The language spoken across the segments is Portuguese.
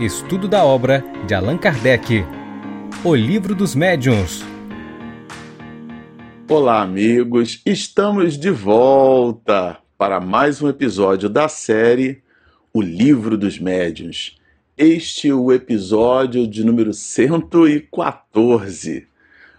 Estudo da obra de Allan Kardec. O Livro dos Médiuns. Olá, amigos. Estamos de volta para mais um episódio da série O Livro dos Médiuns. Este é o episódio de número 114.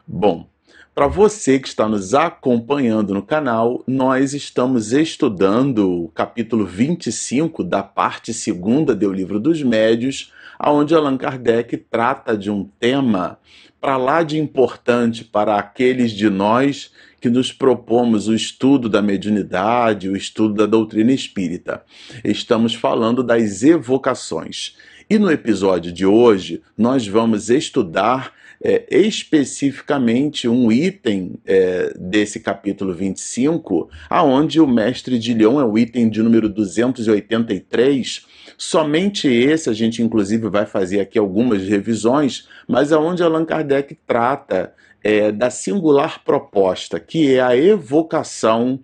Bom, para você que está nos acompanhando no canal, nós estamos estudando o capítulo 25 da parte segunda do Livro dos Médios, onde Allan Kardec trata de um tema para lá de importante para aqueles de nós que nos propomos o estudo da mediunidade, o estudo da doutrina espírita. Estamos falando das evocações. E no episódio de hoje, nós vamos estudar é, especificamente um item é, desse capítulo 25, aonde o mestre de Lyon é o item de número 283. Somente esse a gente, inclusive, vai fazer aqui algumas revisões, mas aonde Allan Kardec trata é, da singular proposta, que é a evocação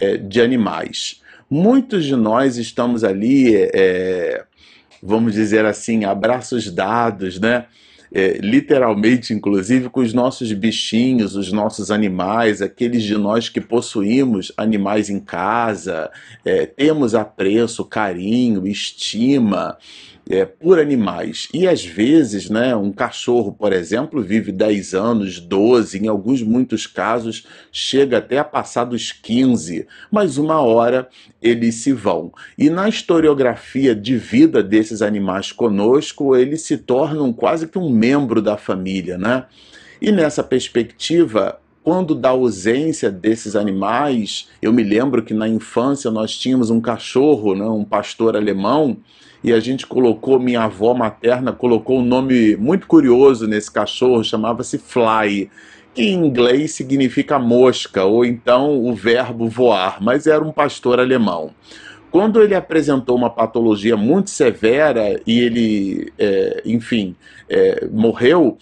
é, de animais. Muitos de nós estamos ali, é, vamos dizer assim, abraços dados, né? É, literalmente, inclusive, com os nossos bichinhos, os nossos animais, aqueles de nós que possuímos animais em casa, é, temos apreço, carinho, estima é, por animais. E às vezes, né, um cachorro, por exemplo, vive 10 anos, 12, em alguns muitos casos chega até a passar dos 15, mas uma hora eles se vão. E na historiografia de vida desses animais conosco, eles se tornam quase que um membro da família, né? E nessa perspectiva, quando da ausência desses animais, eu me lembro que na infância nós tínhamos um cachorro, né, um pastor alemão, e a gente colocou, minha avó materna colocou um nome muito curioso nesse cachorro, chamava-se Fly, que em inglês significa mosca, ou então o verbo voar, mas era um pastor alemão. Quando ele apresentou uma patologia muito severa e ele, é, enfim, é, morreu,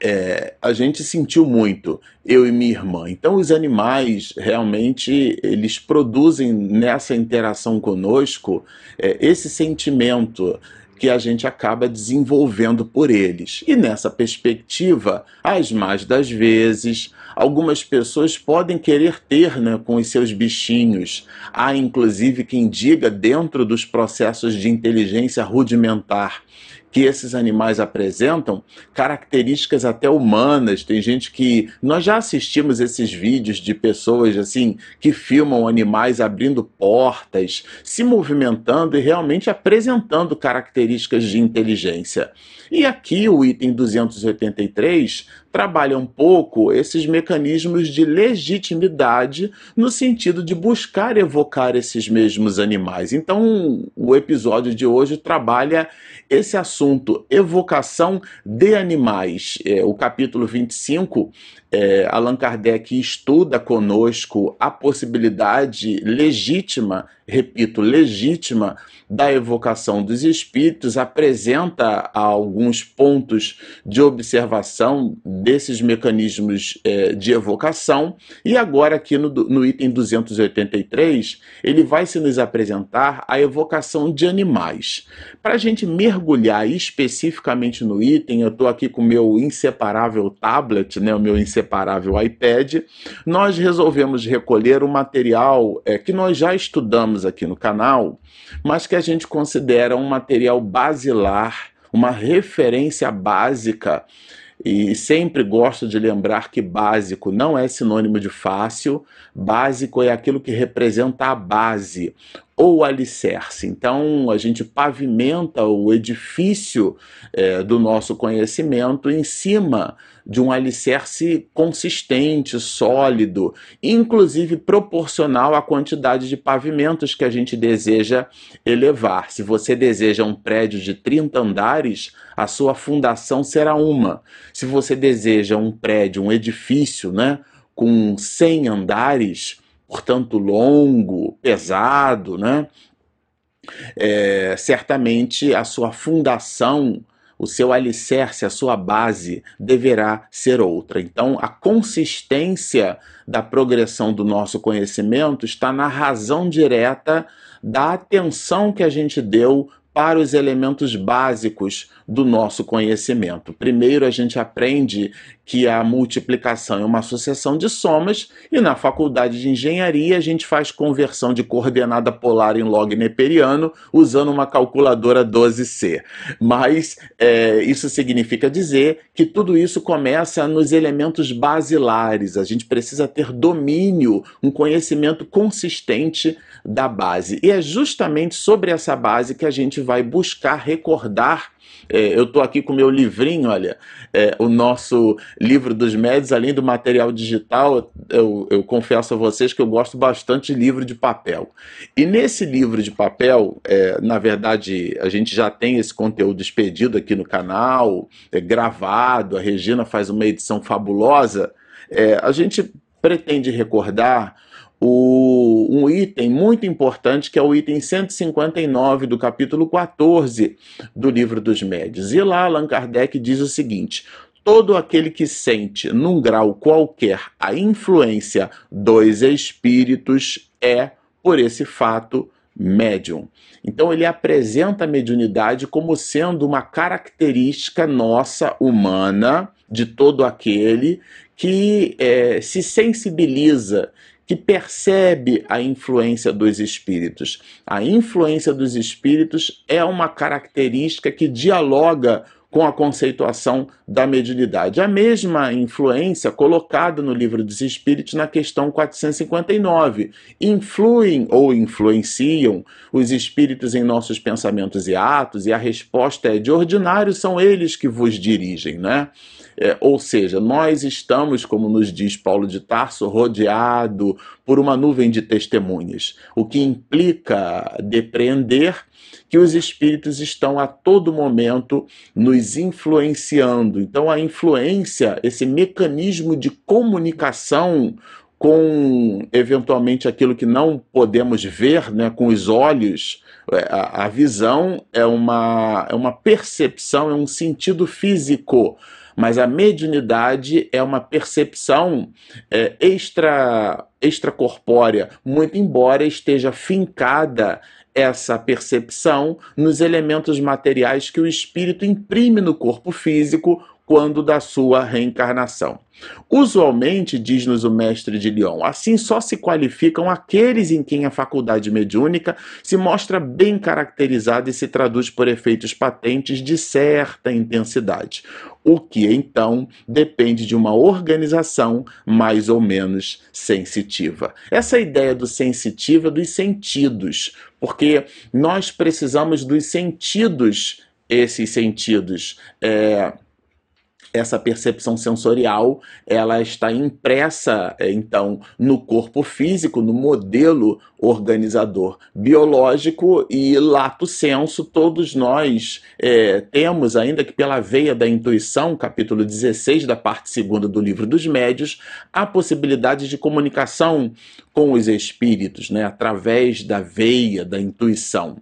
é, a gente sentiu muito, eu e minha irmã. Então, os animais realmente eles produzem nessa interação conosco é, esse sentimento que a gente acaba desenvolvendo por eles. E nessa perspectiva, as mais das vezes, algumas pessoas podem querer ter né, com os seus bichinhos. Há inclusive quem diga dentro dos processos de inteligência rudimentar que esses animais apresentam características até humanas. Tem gente que nós já assistimos esses vídeos de pessoas assim que filmam animais abrindo portas, se movimentando e realmente apresentando características de inteligência. E aqui o item 283 trabalha um pouco esses mecanismos de legitimidade no sentido de buscar evocar esses mesmos animais. Então, o episódio de hoje trabalha esse assunto, evocação de animais. É, o capítulo 25 é, Allan Kardec estuda conosco a possibilidade legítima, repito, legítima, da evocação dos espíritos, apresenta alguns pontos de observação desses mecanismos é, de evocação, e agora, aqui no, no item 283, ele vai se nos apresentar a evocação de animais. Para a gente mergulhar especificamente no item, eu estou aqui com o meu inseparável tablet, né, o meu inseparável inseparável iPad, nós resolvemos recolher um material é, que nós já estudamos aqui no canal, mas que a gente considera um material basilar, uma referência básica. E sempre gosto de lembrar que básico não é sinônimo de fácil, básico é aquilo que representa a base ou alicerce. Então, a gente pavimenta o edifício é, do nosso conhecimento em cima de um alicerce consistente, sólido, inclusive proporcional à quantidade de pavimentos que a gente deseja elevar. Se você deseja um prédio de 30 andares, a sua fundação será uma. Se você deseja um prédio, um edifício, né, com 100 andares, portanto longo, pesado, né? É, certamente a sua fundação o seu alicerce, a sua base deverá ser outra. Então, a consistência da progressão do nosso conhecimento está na razão direta da atenção que a gente deu para os elementos básicos do nosso conhecimento. Primeiro, a gente aprende que a multiplicação é uma sucessão de somas, e na faculdade de engenharia a gente faz conversão de coordenada polar em log neperiano usando uma calculadora 12C. Mas é, isso significa dizer que tudo isso começa nos elementos basilares. A gente precisa ter domínio, um conhecimento consistente da base. E é justamente sobre essa base que a gente vai buscar recordar é, eu estou aqui com o meu livrinho, olha, é, o nosso livro dos médios, além do material digital, eu, eu, confesso a vocês que eu gosto bastante de livro de papel. E nesse livro de papel, é, na verdade, a gente já tem esse conteúdo expedido aqui no canal, é, gravado, a Regina faz uma edição fabulosa. É, a gente pretende recordar o, um item muito importante, que é o item 159 do capítulo 14 do Livro dos Médios. E lá Allan Kardec diz o seguinte: todo aquele que sente, num grau qualquer, a influência dos espíritos é, por esse fato, médium. Então ele apresenta a mediunidade como sendo uma característica nossa humana de todo aquele que é, se sensibiliza, que percebe a influência dos espíritos. A influência dos espíritos é uma característica que dialoga com a conceituação da mediunidade. A mesma influência colocada no livro dos Espíritos na questão 459. Influem ou influenciam os espíritos em nossos pensamentos e atos? E a resposta é: de ordinário são eles que vos dirigem, né? É, ou seja, nós estamos, como nos diz Paulo de Tarso, rodeado por uma nuvem de testemunhas, o que implica depreender que os espíritos estão a todo momento nos influenciando. Então, a influência, esse mecanismo de comunicação com eventualmente aquilo que não podemos ver né, com os olhos, é, a, a visão é uma, é uma percepção, é um sentido físico mas a mediunidade é uma percepção é, extra extracorpórea, muito embora esteja fincada essa percepção nos elementos materiais que o espírito imprime no corpo físico quando da sua reencarnação. Usualmente, diz-nos o mestre de Lyon, assim só se qualificam aqueles em quem a faculdade mediúnica se mostra bem caracterizada e se traduz por efeitos patentes de certa intensidade, o que então depende de uma organização mais ou menos sensitiva. Essa ideia do sensitivo é dos sentidos, porque nós precisamos dos sentidos, esses sentidos. É, essa percepção sensorial ela está impressa é, então no corpo físico, no modelo organizador biológico e lato senso todos nós é, temos ainda que pela veia da intuição, capítulo 16 da parte segunda do livro dos médios, a possibilidade de comunicação com os espíritos, né, através da veia da intuição.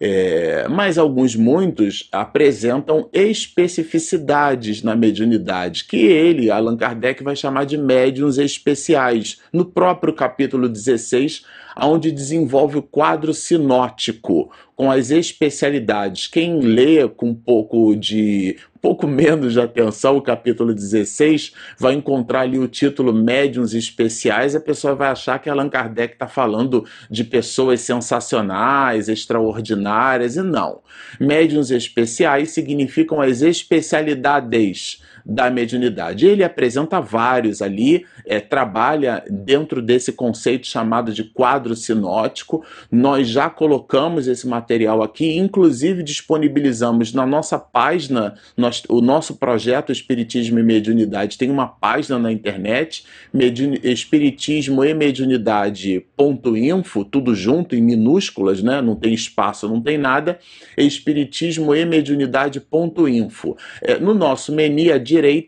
É, mas alguns, muitos, apresentam especificidades na mediunidade, que ele, Allan Kardec, vai chamar de médiums especiais, no próprio capítulo 16, onde desenvolve o quadro sinótico, com as especialidades. Quem lê com um pouco de pouco menos de atenção o capítulo 16, vai encontrar ali o título Médiuns Especiais, a pessoa vai achar que Allan Kardec está falando de pessoas sensacionais, extraordinárias, e não. Médiuns especiais significam as especialidades da mediunidade. Ele apresenta vários ali, é, trabalha dentro desse conceito chamado de quadro sinótico. Nós já colocamos esse material aqui, inclusive disponibilizamos na nossa página, nós, o nosso projeto Espiritismo e Mediunidade tem uma página na internet, mediun, espiritismo e mediunidade.info, tudo junto em minúsculas, né? não tem espaço, não tem nada, espiritismo e mediunidade.info. É, no nosso menu direita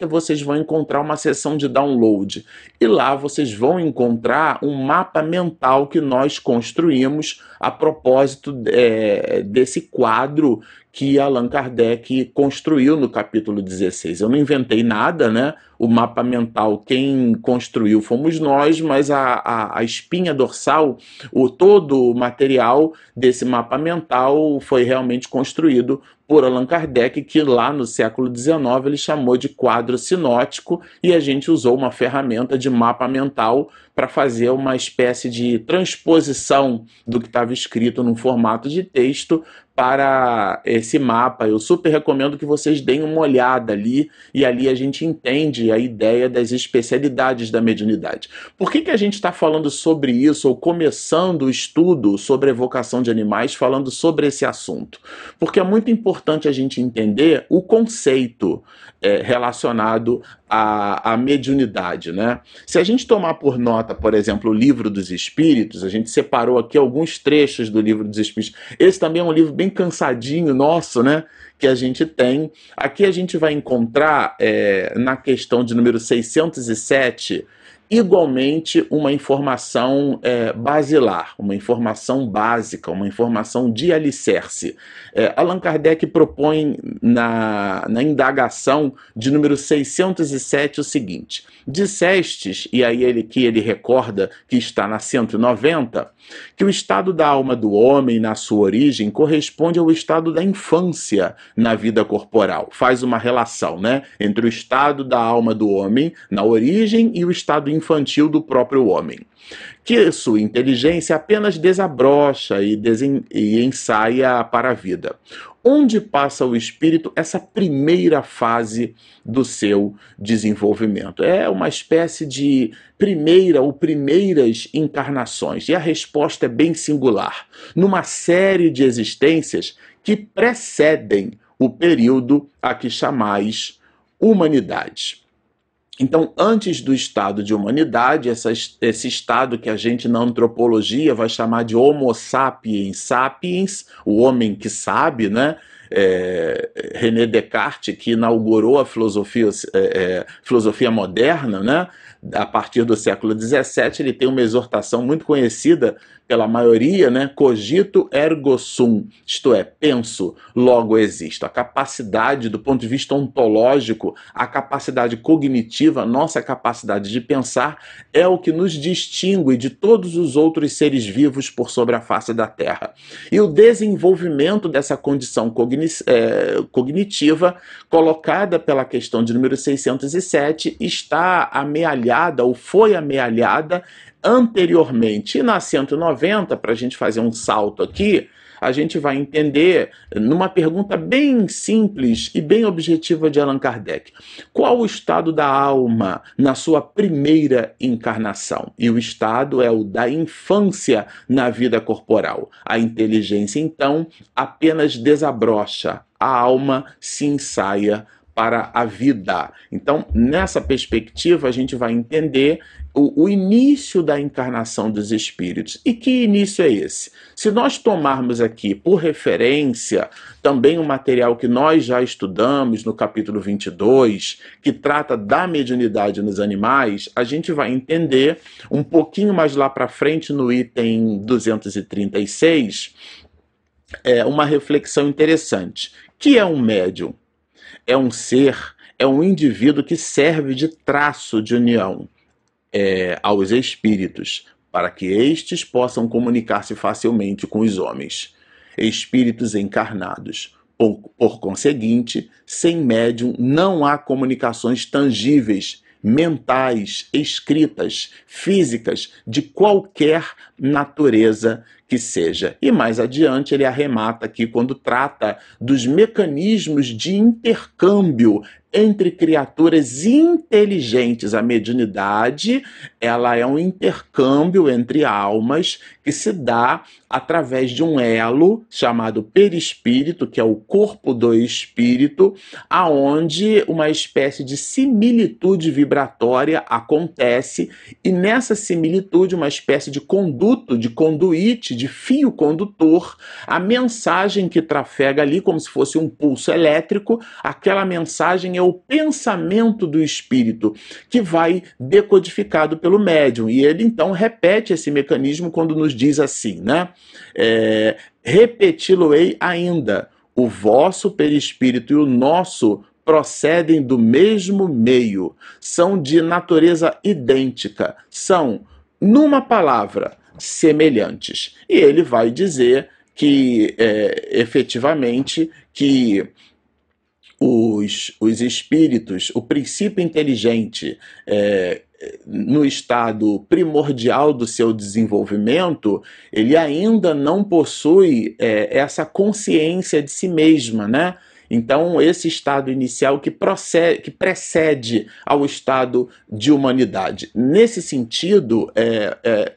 vocês vão encontrar uma seção de download e lá vocês vão encontrar um mapa mental que nós construímos a propósito é, desse quadro que Allan Kardec construiu no capítulo 16. Eu não inventei nada, né? o mapa mental, quem construiu fomos nós, mas a, a, a espinha dorsal, o todo o material desse mapa mental foi realmente construído por Allan Kardec, que lá no século XIX ele chamou de quadro sinótico, e a gente usou uma ferramenta de mapa mental para fazer uma espécie de transposição do que estava escrito num formato de texto para esse mapa. Eu super recomendo que vocês deem uma olhada ali e ali a gente entende a ideia das especialidades da mediunidade. Por que, que a gente está falando sobre isso ou começando o estudo sobre evocação de animais falando sobre esse assunto? Porque é muito importante a gente entender o conceito é, relacionado à, à mediunidade. Né? Se a gente tomar por nota, por exemplo, o Livro dos Espíritos, a gente separou aqui alguns trechos do Livro dos Espíritos. Esse também é um livro bem cansadinho nosso, né? Que a gente tem. Aqui a gente vai encontrar, é, na questão de número 607, igualmente uma informação é, basilar, uma informação básica, uma informação de alicerce. É, Allan Kardec propõe na, na indagação de número 607 o seguinte: dissestes, e aí ele que ele recorda que está na 190, que o estado da alma do homem na sua origem corresponde ao estado da infância na vida corporal. Faz uma relação, né, entre o estado da alma do homem na origem e o estado infantil do próprio homem. Que sua inteligência apenas desabrocha e, e ensaia para a vida onde passa o espírito essa primeira fase do seu desenvolvimento. É uma espécie de primeira ou primeiras encarnações. E a resposta é bem singular. Numa série de existências que precedem o período a que chamais humanidade. Então, antes do estado de humanidade, essa, esse estado que a gente na antropologia vai chamar de Homo sapiens sapiens, o homem que sabe, né? É, René Descartes, que inaugurou a filosofia, é, é, filosofia moderna, né? A partir do século XVII, ele tem uma exortação muito conhecida pela maioria, né? Cogito ergo sum, isto é, penso, logo existo. A capacidade, do ponto de vista ontológico, a capacidade cognitiva, nossa capacidade de pensar, é o que nos distingue de todos os outros seres vivos por sobre a face da Terra. E o desenvolvimento dessa condição cogni é, cognitiva, colocada pela questão de número 607, está amealhada ou foi amealhada anteriormente. E na 190, para a gente fazer um salto aqui, a gente vai entender numa pergunta bem simples e bem objetiva de Allan Kardec: qual o estado da alma na sua primeira encarnação? E o estado é o da infância na vida corporal. A inteligência, então, apenas desabrocha, a alma se ensaia para a vida. Então, nessa perspectiva, a gente vai entender o, o, início da encarnação dos espíritos. E que início é esse? Se nós tomarmos aqui por referência também um material que nós já estudamos no capítulo 22, que trata da mediunidade nos animais, a gente vai entender um pouquinho mais lá para frente, no item 236, é, uma reflexão interessante. Que é um médium? É um ser, é um indivíduo que serve de traço de união é, aos espíritos, para que estes possam comunicar-se facilmente com os homens. Espíritos encarnados. Por, por conseguinte, sem médium não há comunicações tangíveis, mentais, escritas, físicas, de qualquer natureza que seja. E mais adiante ele arremata aqui quando trata dos mecanismos de intercâmbio entre criaturas inteligentes. A mediunidade, ela é um intercâmbio entre almas que se dá através de um elo chamado perispírito, que é o corpo do espírito, aonde uma espécie de similitude vibratória acontece e nessa similitude uma espécie de conduto, de conduíte, de fio condutor, a mensagem que trafega ali como se fosse um pulso elétrico, aquela mensagem é o pensamento do espírito que vai decodificado pelo médium e ele então repete esse mecanismo quando nos diz assim, né? É, Repeti-lo-ei ainda. O vosso perispírito e o nosso procedem do mesmo meio, são de natureza idêntica, são, numa palavra, semelhantes. E ele vai dizer que é, efetivamente que os, os espíritos, o princípio inteligente, é, no estado primordial do seu desenvolvimento, ele ainda não possui é, essa consciência de si mesma, né? Então, esse estado inicial que, procede, que precede ao estado de humanidade. Nesse sentido, é, é,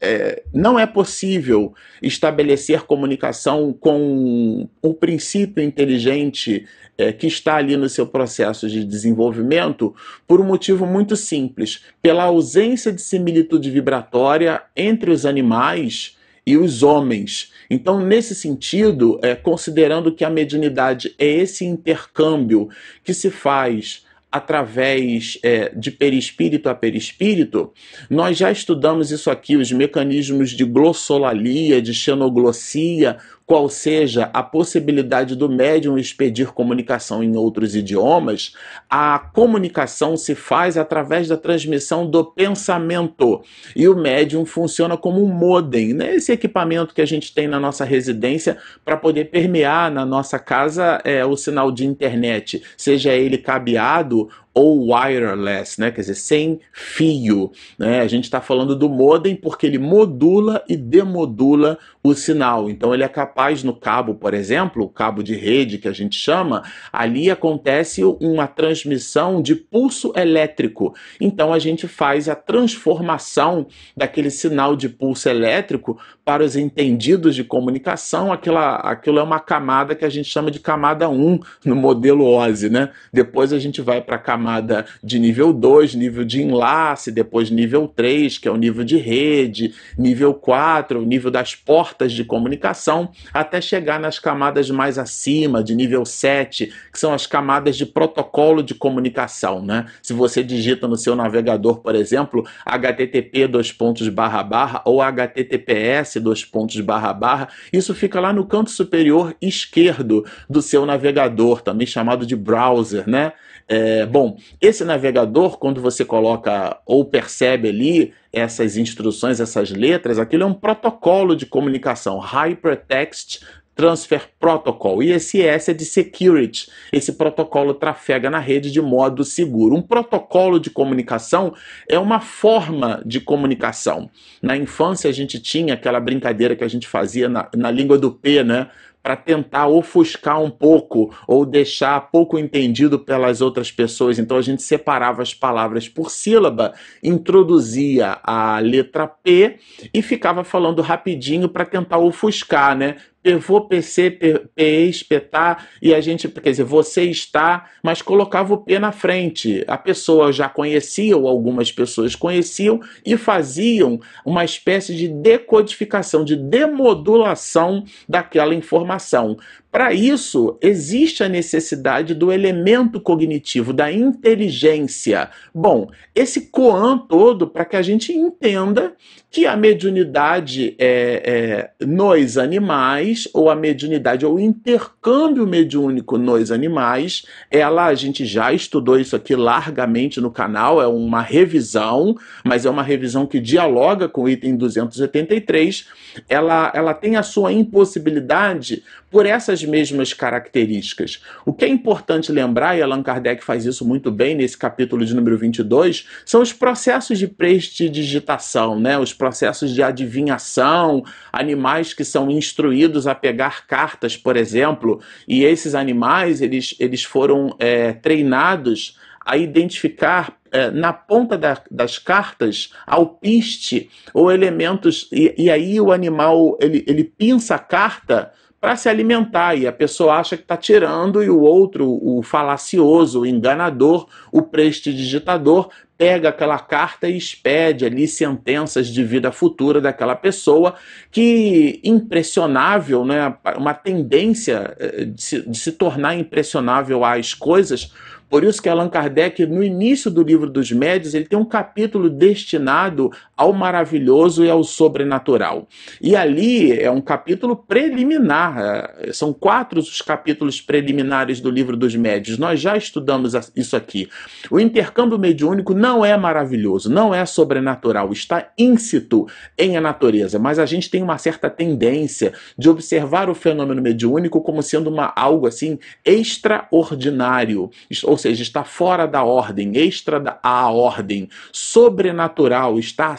é, não é possível estabelecer comunicação com o princípio inteligente é, que está ali no seu processo de desenvolvimento por um motivo muito simples: pela ausência de similitude vibratória entre os animais e os homens. Então, nesse sentido, é, considerando que a mediunidade é esse intercâmbio que se faz através é, de perispírito a perispírito, nós já estudamos isso aqui, os mecanismos de glossolalia, de xenoglossia, qual seja a possibilidade do médium expedir comunicação em outros idiomas, a comunicação se faz através da transmissão do pensamento. E o médium funciona como um modem, né? esse equipamento que a gente tem na nossa residência para poder permear na nossa casa é, o sinal de internet, seja ele cabeado ou wireless, né? quer dizer, sem fio. Né? A gente está falando do modem porque ele modula e demodula o sinal. Então ele é capaz no cabo, por exemplo, o cabo de rede que a gente chama, ali acontece uma transmissão de pulso elétrico. Então a gente faz a transformação daquele sinal de pulso elétrico para os entendidos de comunicação. Aquela, aquilo é uma camada que a gente chama de camada 1 no modelo OSI, né? Depois a gente vai para a camada de nível 2, nível de enlace, depois nível 3, que é o nível de rede, nível 4, o nível das portas de comunicação, até chegar nas camadas mais acima, de nível 7, que são as camadas de protocolo de comunicação, né? Se você digita no seu navegador, por exemplo, http dois pontos barra barra ou https dois pontos barra barra, isso fica lá no canto superior esquerdo do seu navegador, também chamado de browser, né? É, bom, esse navegador, quando você coloca ou percebe ali essas instruções, essas letras, aquilo é um protocolo de comunicação, Hypertext Transfer Protocol. E esse S é de security. Esse protocolo trafega na rede de modo seguro. Um protocolo de comunicação é uma forma de comunicação. Na infância a gente tinha aquela brincadeira que a gente fazia na, na língua do P, né? para tentar ofuscar um pouco ou deixar pouco entendido pelas outras pessoas. Então a gente separava as palavras por sílaba, introduzia a letra P e ficava falando rapidinho para tentar ofuscar, né? Pivô, PC, PE, espetar, e a gente, quer dizer, você está, mas colocava o P na frente. A pessoa já conhecia, ou algumas pessoas conheciam, e faziam uma espécie de decodificação, de demodulação daquela informação. Para isso, existe a necessidade do elemento cognitivo, da inteligência. Bom, esse coan todo para que a gente entenda que a mediunidade é, é, nos animais, ou a mediunidade, ou o intercâmbio mediúnico nos animais, ela, a gente já estudou isso aqui largamente no canal, é uma revisão, mas é uma revisão que dialoga com o item 283. Ela, ela tem a sua impossibilidade por essas mesmas características. O que é importante lembrar, e Allan Kardec faz isso muito bem nesse capítulo de número 22, são os processos de prestidigitação, né? os processos de adivinhação, animais que são instruídos a pegar cartas, por exemplo, e esses animais eles, eles foram é, treinados a identificar é, na ponta da, das cartas alpiste ou elementos e, e, aí o animal ele, ele pinça a carta para se alimentar e a pessoa acha que está tirando e o outro, o falacioso, o enganador, o prestidigitador pega aquela carta e expede ali sentenças de vida futura daquela pessoa, que impressionável, né, uma tendência eh, de se, de se tornar impressionável às coisas, por isso que Allan Kardec, no início do livro dos médios, ele tem um capítulo destinado ao maravilhoso e ao sobrenatural. E ali é um capítulo preliminar, é, são quatro os capítulos preliminares do livro dos médios. Nós já estudamos isso aqui. O intercâmbio mediúnico não é maravilhoso, não é sobrenatural, está íncito em a natureza, mas a gente tem uma certa tendência de observar o fenômeno mediúnico como sendo uma, algo assim extraordinário, ou seja, está fora da ordem, extra da a ordem, sobrenatural, está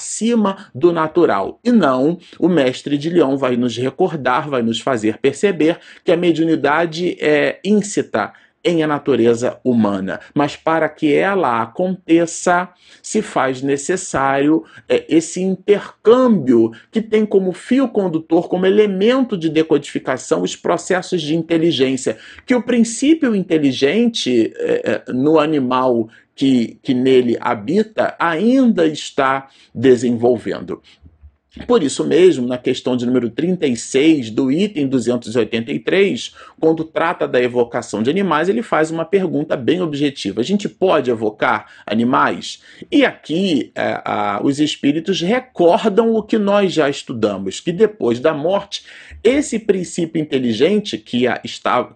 do natural. E não, o mestre de Leão vai nos recordar, vai nos fazer perceber que a mediunidade é íncita, em a natureza humana, mas para que ela aconteça, se faz necessário é, esse intercâmbio que tem como fio condutor, como elemento de decodificação, os processos de inteligência, que o princípio inteligente é, é no animal que, que nele habita ainda está desenvolvendo. Por isso mesmo, na questão de número 36 do item 283, quando trata da evocação de animais, ele faz uma pergunta bem objetiva: a gente pode evocar animais? E aqui é, a, os espíritos recordam o que nós já estudamos, que depois da morte, esse princípio inteligente que, a,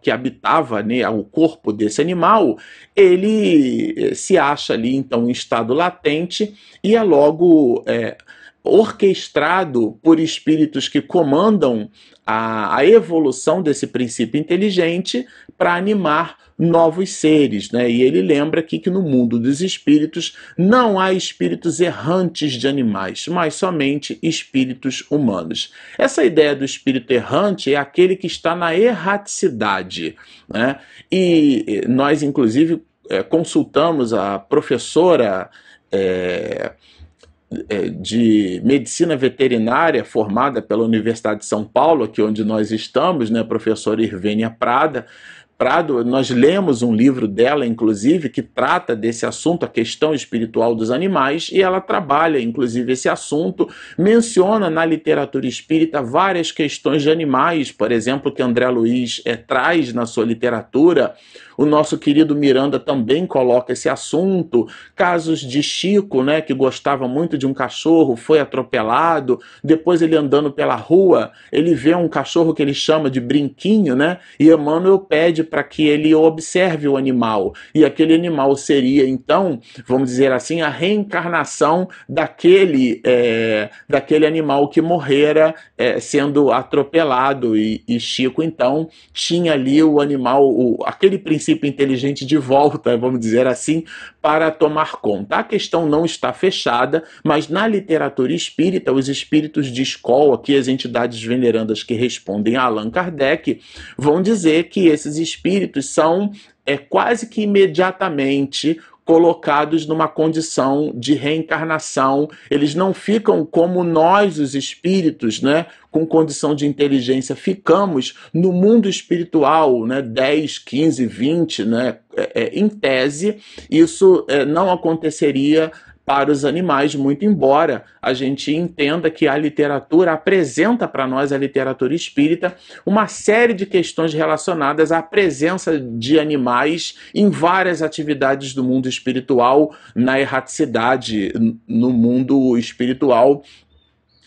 que habitava né, o corpo desse animal, ele eh, se acha ali então em estado latente e é logo. É, orquestrado por espíritos que comandam a, a evolução desse princípio inteligente para animar novos seres, né? E ele lembra aqui que no mundo dos espíritos não há espíritos errantes de animais, mas somente espíritos humanos. Essa ideia do espírito errante é aquele que está na erraticidade, né? E nós, inclusive, é, consultamos a professora. É, de medicina veterinária formada pela Universidade de São Paulo, aqui onde nós estamos, né, a professora Irvênia Prada, Prado, nós lemos um livro dela, inclusive, que trata desse assunto, a questão espiritual dos animais, e ela trabalha, inclusive, esse assunto, menciona na literatura espírita várias questões de animais, por exemplo, que André Luiz é, traz na sua literatura, o nosso querido Miranda também coloca esse assunto. Casos de Chico, né, que gostava muito de um cachorro, foi atropelado. Depois ele andando pela rua, ele vê um cachorro que ele chama de brinquinho, né? E Emmanuel pede para que ele observe o animal. E aquele animal seria, então, vamos dizer assim, a reencarnação daquele, é, daquele animal que morrera é, sendo atropelado. E, e, Chico, então, tinha ali o animal, o, aquele princípio princípio inteligente de volta, vamos dizer assim, para tomar conta. A questão não está fechada, mas na literatura espírita, os espíritos de escola, que as entidades venerandas que respondem a Allan Kardec, vão dizer que esses espíritos são é, quase que imediatamente colocados numa condição de reencarnação. Eles não ficam como nós, os espíritos, né? Com condição de inteligência, ficamos no mundo espiritual, né? 10, 15, 20, né? É, é, em tese, isso é, não aconteceria para os animais, muito embora a gente entenda que a literatura apresenta para nós, a literatura espírita, uma série de questões relacionadas à presença de animais em várias atividades do mundo espiritual, na erraticidade, no mundo espiritual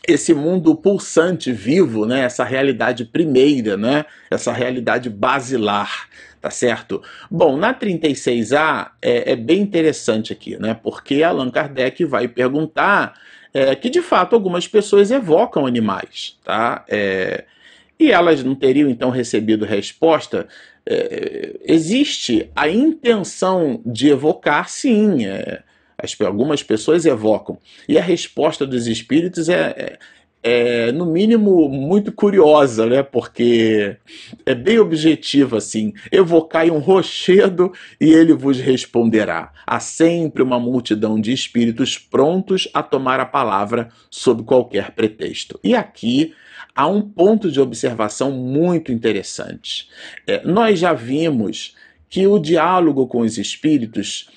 esse mundo pulsante, vivo, né? essa realidade primeira, né? essa realidade basilar tá certo? Bom, na 36A é, é bem interessante aqui, né? Porque Allan Kardec vai perguntar é, que de fato algumas pessoas evocam animais, tá? É, e elas não teriam então recebido resposta. É, existe a intenção de evocar, sim. É, as, algumas pessoas evocam. E a resposta dos espíritos é, é é, no mínimo, muito curiosa, né? Porque é bem objetiva, assim. Evocai um rochedo e ele vos responderá. Há sempre uma multidão de espíritos prontos a tomar a palavra sob qualquer pretexto. E aqui há um ponto de observação muito interessante. É, nós já vimos que o diálogo com os espíritos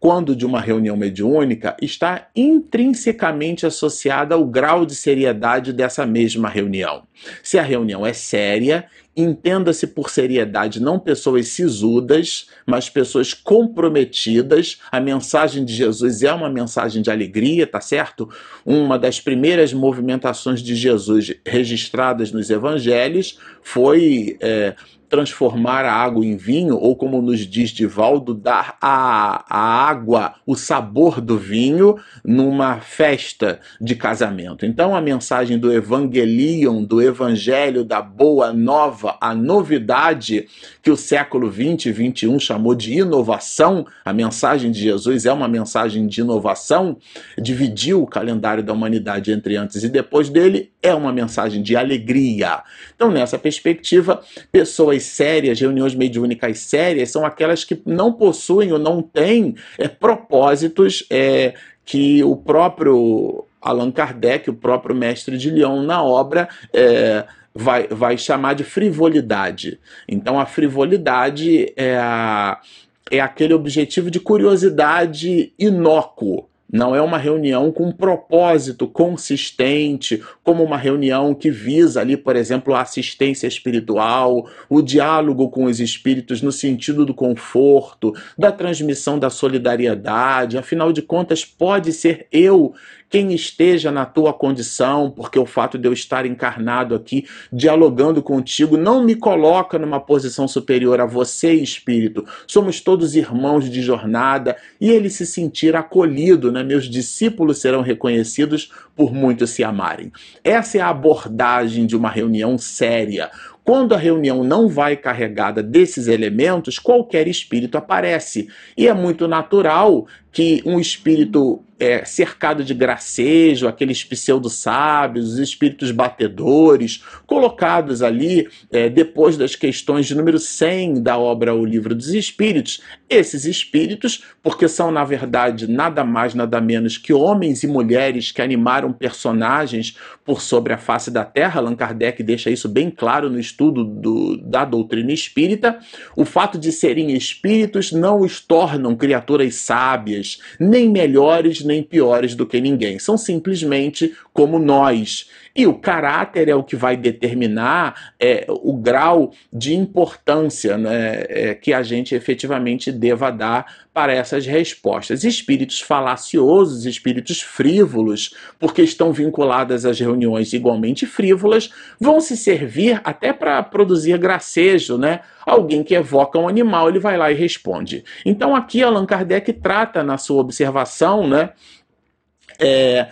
quando de uma reunião mediúnica, está intrinsecamente associada ao grau de seriedade dessa mesma reunião. Se a reunião é séria, entenda-se por seriedade não pessoas sisudas, mas pessoas comprometidas. A mensagem de Jesus é uma mensagem de alegria, tá certo? Uma das primeiras movimentações de Jesus registradas nos evangelhos foi. É, transformar a água em vinho, ou como nos diz Divaldo, dar a, a água o sabor do vinho numa festa de casamento. Então a mensagem do Evangelion, do Evangelho da Boa Nova, a novidade que o século 20 e 21 chamou de inovação, a mensagem de Jesus é uma mensagem de inovação, dividiu o calendário da humanidade entre antes e depois dele, é uma mensagem de alegria. Então, nessa perspectiva, pessoas sérias, reuniões mediúnicas sérias, são aquelas que não possuem ou não têm é, propósitos é, que o próprio Allan Kardec, o próprio mestre de Lyon, na obra. É, vai, vai chamar de frivolidade. Então, a frivolidade é, a, é aquele objetivo de curiosidade inócuo não é uma reunião com um propósito consistente, como uma reunião que visa ali, por exemplo, a assistência espiritual, o diálogo com os espíritos no sentido do conforto, da transmissão da solidariedade. Afinal de contas, pode ser eu quem esteja na tua condição, porque o fato de eu estar encarnado aqui, dialogando contigo, não me coloca numa posição superior a você, espírito. Somos todos irmãos de jornada e ele se sentir acolhido, né? Meus discípulos serão reconhecidos por muitos se amarem. Essa é a abordagem de uma reunião séria. Quando a reunião não vai carregada desses elementos, qualquer espírito aparece. E é muito natural que um espírito é, cercado de gracejo, aqueles pseudo-sábios, os espíritos batedores, colocados ali é, depois das questões de número 100 da obra O Livro dos Espíritos. Esses espíritos, porque são na verdade nada mais, nada menos que homens e mulheres que animaram personagens por sobre a face da Terra, Allan Kardec deixa isso bem claro no estudo do, da doutrina espírita. O fato de serem espíritos não os tornam criaturas sábias nem melhores nem piores do que ninguém. São simplesmente como nós. E o caráter é o que vai determinar é, o grau de importância né, é, que a gente efetivamente deva dar para essas respostas. Espíritos falaciosos, espíritos frívolos, porque estão vinculadas às reuniões igualmente frívolas, vão se servir até para produzir gracejo, né? Alguém que evoca um animal, ele vai lá e responde. Então aqui Allan Kardec trata na sua observação, né? É,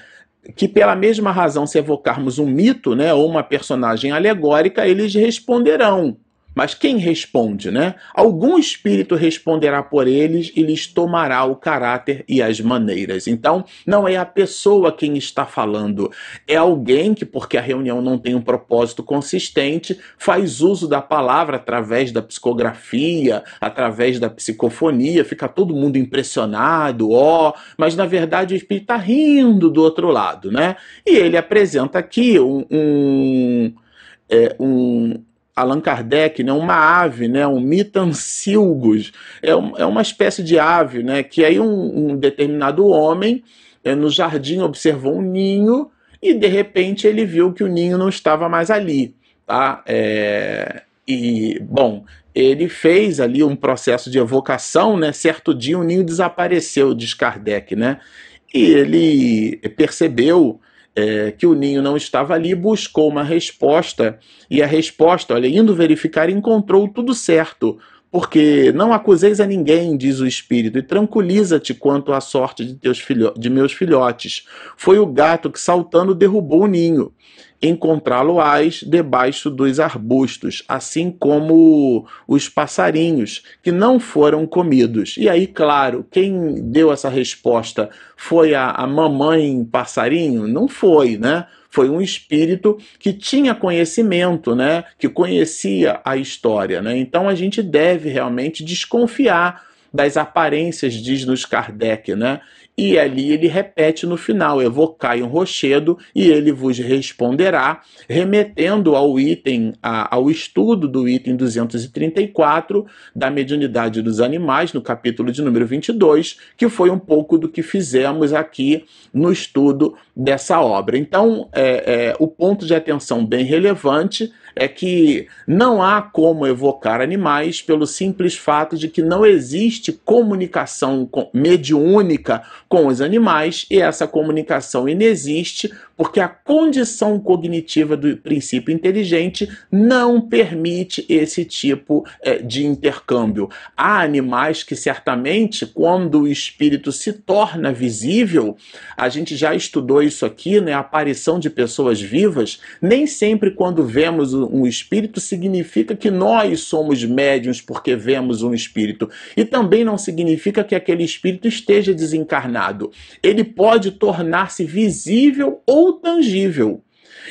que pela mesma razão, se evocarmos um mito, né, ou uma personagem alegórica, eles responderão. Mas quem responde, né? Algum espírito responderá por eles e lhes tomará o caráter e as maneiras. Então, não é a pessoa quem está falando, é alguém que, porque a reunião não tem um propósito consistente, faz uso da palavra através da psicografia, através da psicofonia, fica todo mundo impressionado, ó, mas na verdade o espírito está rindo do outro lado, né? E ele apresenta aqui um, um, é, um Allan Kardec, né, uma ave, né, um mitancilgus, é, um, é uma espécie de ave, né, que aí um, um determinado homem é, no jardim observou um ninho e de repente ele viu que o ninho não estava mais ali, tá? É, e bom, ele fez ali um processo de evocação, né? Certo dia o ninho desapareceu, diz Kardec, né? E ele percebeu é, que o ninho não estava ali, buscou uma resposta, e a resposta, olha, indo verificar, encontrou tudo certo. Porque não acuseis a ninguém, diz o Espírito, e tranquiliza-te quanto à sorte de, teus filho de meus filhotes. Foi o gato que, saltando, derrubou o ninho encontrá-lo-ás debaixo dos arbustos, assim como os passarinhos que não foram comidos. E aí, claro, quem deu essa resposta foi a, a mamãe passarinho? Não foi, né? Foi um espírito que tinha conhecimento, né? Que conhecia a história, né? Então a gente deve realmente desconfiar das aparências, diz-nos Kardec, né? E ali ele repete no final: evocai um rochedo e ele vos responderá, remetendo ao item, a, ao estudo do item 234 da mediunidade dos animais, no capítulo de número 22, que foi um pouco do que fizemos aqui no estudo dessa obra. Então, é, é, o ponto de atenção bem relevante é que não há como evocar animais pelo simples fato de que não existe comunicação mediúnica com os animais e essa comunicação inexiste porque a condição cognitiva do princípio inteligente não permite esse tipo é, de intercâmbio. Há animais que certamente, quando o espírito se torna visível, a gente já estudou isso aqui, né? A aparição de pessoas vivas, nem sempre quando vemos um espírito significa que nós somos médiums porque vemos um espírito. E também não significa que aquele espírito esteja desencarnado. Ele pode tornar-se visível ou tangível.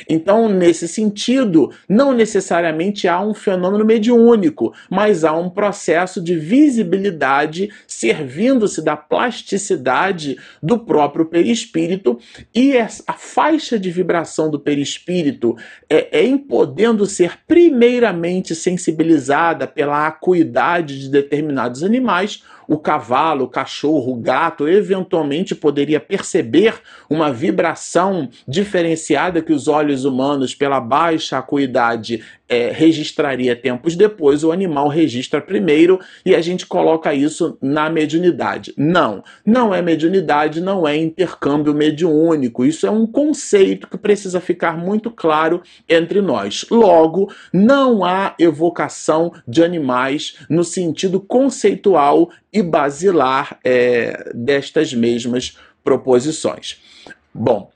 Então, nesse sentido, não necessariamente há um fenômeno mediúnico, mas há um processo de visibilidade servindo-se da plasticidade do próprio perispírito e a faixa de vibração do perispírito é, é em podendo ser primeiramente sensibilizada pela acuidade de determinados animais o cavalo, o cachorro, o gato, eventualmente poderia perceber uma vibração diferenciada que os olhos humanos, pela baixa acuidade, é, registraria tempos depois, o animal registra primeiro e a gente coloca isso na mediunidade. Não, não é mediunidade, não é intercâmbio mediúnico. Isso é um conceito que precisa ficar muito claro entre nós. Logo, não há evocação de animais no sentido conceitual e basilar é, destas mesmas proposições. Bom,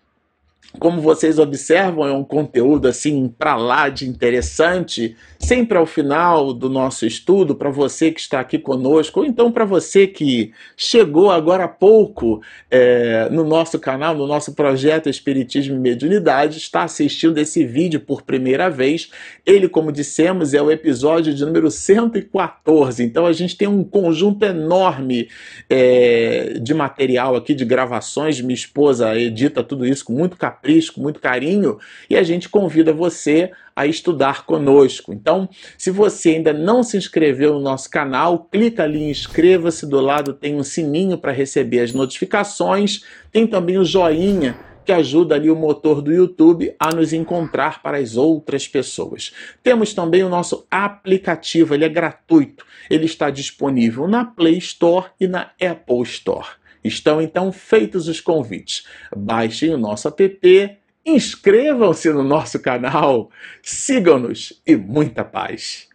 como vocês observam, é um conteúdo assim para lá de interessante, sempre ao final do nosso estudo, para você que está aqui conosco, ou então para você que chegou agora há pouco é, no nosso canal, no nosso projeto Espiritismo e Mediunidade, está assistindo esse vídeo por primeira vez. Ele, como dissemos, é o episódio de número 114. Então a gente tem um conjunto enorme é, de material aqui, de gravações. Minha esposa edita tudo isso com muito capricho com muito carinho, e a gente convida você a estudar conosco. Então, se você ainda não se inscreveu no nosso canal, clica ali em inscreva-se, do lado tem um sininho para receber as notificações, tem também o joinha que ajuda ali o motor do YouTube a nos encontrar para as outras pessoas. Temos também o nosso aplicativo, ele é gratuito. Ele está disponível na Play Store e na Apple Store. Estão então feitos os convites. Baixem o nosso app, inscrevam-se no nosso canal, sigam-nos e muita paz.